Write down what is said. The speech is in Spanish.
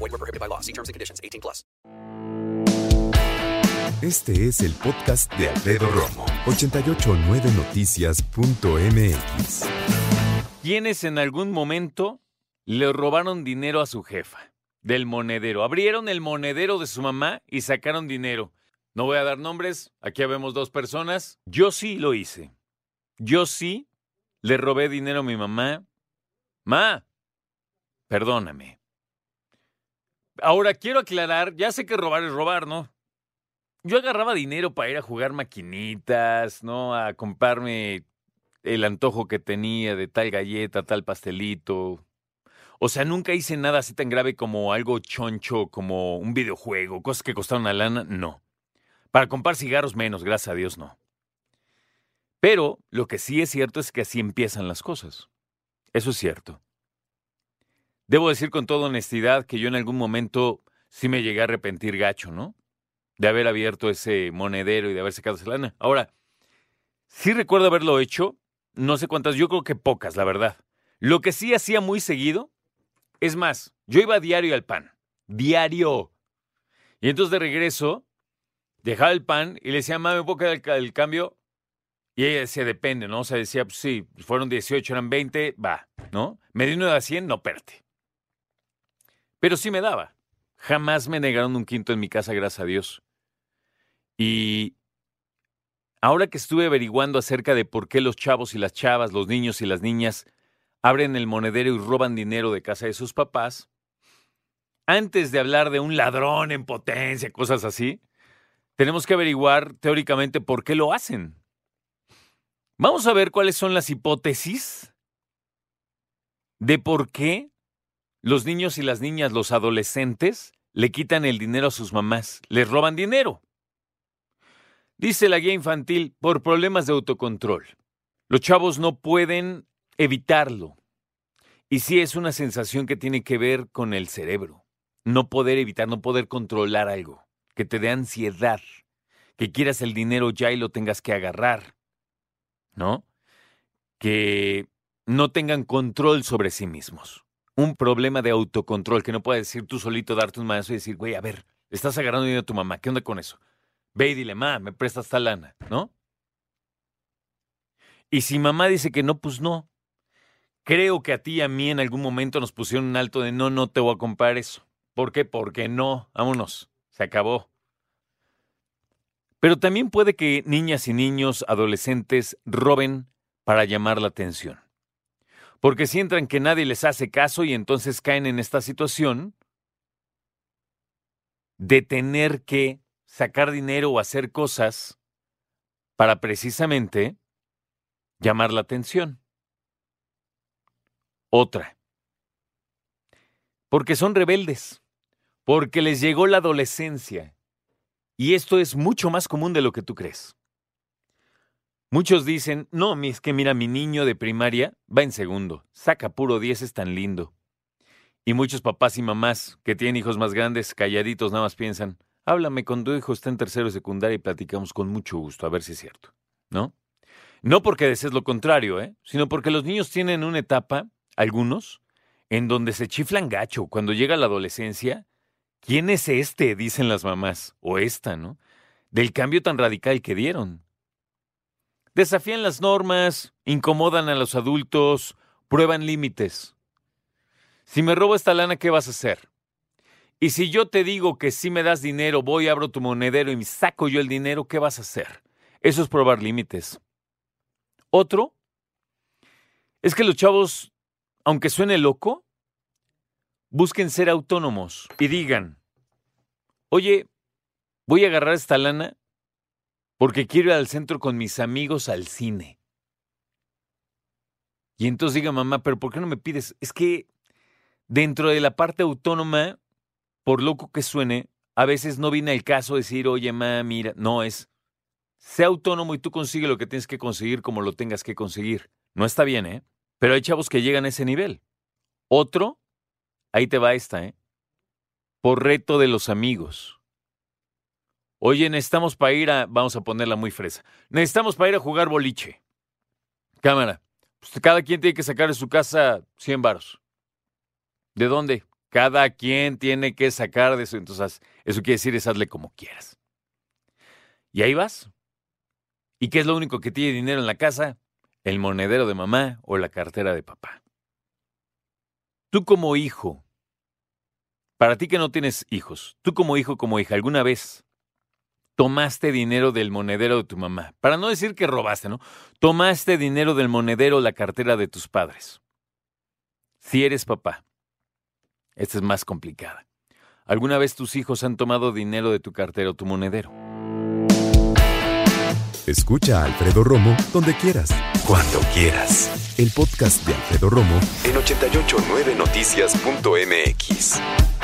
Void were prohibited by law. See terms and conditions. 18 plus. Este es el podcast de Alfredo Romo. 889noticias.mx. quienes en algún momento le robaron dinero a su jefa del monedero. Abrieron el monedero de su mamá y sacaron dinero. No voy a dar nombres, aquí vemos dos personas. Yo sí lo hice. Yo sí le robé dinero a mi mamá. Ma, perdóname. Ahora quiero aclarar, ya sé que robar es robar, ¿no? Yo agarraba dinero para ir a jugar maquinitas, ¿no? A comprarme el antojo que tenía de tal galleta, tal pastelito. O sea, nunca hice nada así tan grave como algo choncho, como un videojuego, cosas que costaron una lana, no. Para comprar cigarros menos, gracias a Dios, no. Pero lo que sí es cierto es que así empiezan las cosas. Eso es cierto. Debo decir con toda honestidad que yo en algún momento sí me llegué a arrepentir gacho, ¿no? De haber abierto ese monedero y de haber sacado esa lana. Ahora, sí recuerdo haberlo hecho, no sé cuántas, yo creo que pocas, la verdad. Lo que sí hacía muy seguido, es más, yo iba diario al pan, diario. Y entonces de regreso, dejaba el pan y le decía, mamá, ¿me puedo quedar el, ca- el cambio? Y ella decía, depende, ¿no? O sea, decía, pues sí, fueron 18, eran 20, va, ¿no? Me uno de a 100, no, perte. Pero sí me daba. Jamás me negaron un quinto en mi casa, gracias a Dios. Y ahora que estuve averiguando acerca de por qué los chavos y las chavas, los niños y las niñas abren el monedero y roban dinero de casa de sus papás, antes de hablar de un ladrón en potencia, cosas así, tenemos que averiguar teóricamente por qué lo hacen. Vamos a ver cuáles son las hipótesis de por qué los niños y las niñas, los adolescentes, le quitan el dinero a sus mamás, les roban dinero. Dice la guía infantil, por problemas de autocontrol. Los chavos no pueden evitarlo. Y sí es una sensación que tiene que ver con el cerebro. No poder evitar, no poder controlar algo. Que te dé ansiedad. Que quieras el dinero ya y lo tengas que agarrar. ¿No? Que no tengan control sobre sí mismos. Un problema de autocontrol que no puedes decir tú solito, darte un manazo y decir, güey, a ver, estás agarrando dinero a tu mamá. ¿Qué onda con eso? Ve y dile, ma, me prestas esta lana, ¿no? Y si mamá dice que no, pues no. Creo que a ti y a mí en algún momento nos pusieron un alto de no, no te voy a comprar eso. ¿Por qué? Porque no. Vámonos. Se acabó. Pero también puede que niñas y niños, adolescentes, roben para llamar la atención. Porque sientan que nadie les hace caso y entonces caen en esta situación de tener que sacar dinero o hacer cosas para precisamente llamar la atención. Otra. Porque son rebeldes, porque les llegó la adolescencia. Y esto es mucho más común de lo que tú crees. Muchos dicen, no, es que mira, mi niño de primaria va en segundo, saca puro 10, es tan lindo. Y muchos papás y mamás que tienen hijos más grandes, calladitos, nada más piensan, háblame con tu hijo, está en tercero de secundaria y platicamos con mucho gusto, a ver si es cierto, ¿no? No porque desees lo contrario, ¿eh? sino porque los niños tienen una etapa, algunos, en donde se chiflan gacho. Cuando llega la adolescencia, ¿quién es este? dicen las mamás, o esta, ¿no? Del cambio tan radical que dieron. Desafían las normas, incomodan a los adultos, prueban límites. Si me robo esta lana, ¿qué vas a hacer? Y si yo te digo que si me das dinero, voy, abro tu monedero y me saco yo el dinero, ¿qué vas a hacer? Eso es probar límites. Otro es que los chavos, aunque suene loco, busquen ser autónomos y digan, oye, voy a agarrar esta lana porque quiero ir al centro con mis amigos al cine. Y entonces diga mamá, pero ¿por qué no me pides? Es que dentro de la parte autónoma, por loco que suene, a veces no viene el caso decir, oye, ma, mira, no es, sé autónomo y tú consigue lo que tienes que conseguir como lo tengas que conseguir. No está bien, ¿eh? Pero hay chavos que llegan a ese nivel. Otro, ahí te va esta, ¿eh? Por reto de los amigos. Oye, necesitamos para ir a, vamos a ponerla muy fresa, necesitamos para ir a jugar boliche. Cámara, pues cada quien tiene que sacar de su casa 100 varos. ¿De dónde? Cada quien tiene que sacar de su, entonces eso quiere decir es hazle como quieras. Y ahí vas. ¿Y qué es lo único que tiene dinero en la casa? El monedero de mamá o la cartera de papá. Tú como hijo, para ti que no tienes hijos, tú como hijo, como hija, alguna vez tomaste dinero del monedero de tu mamá. Para no decir que robaste, ¿no? Tomaste dinero del monedero o la cartera de tus padres. Si eres papá, esta es más complicada. ¿Alguna vez tus hijos han tomado dinero de tu cartera o tu monedero? Escucha a Alfredo Romo donde quieras, cuando quieras. El podcast de Alfredo Romo en 889noticias.mx.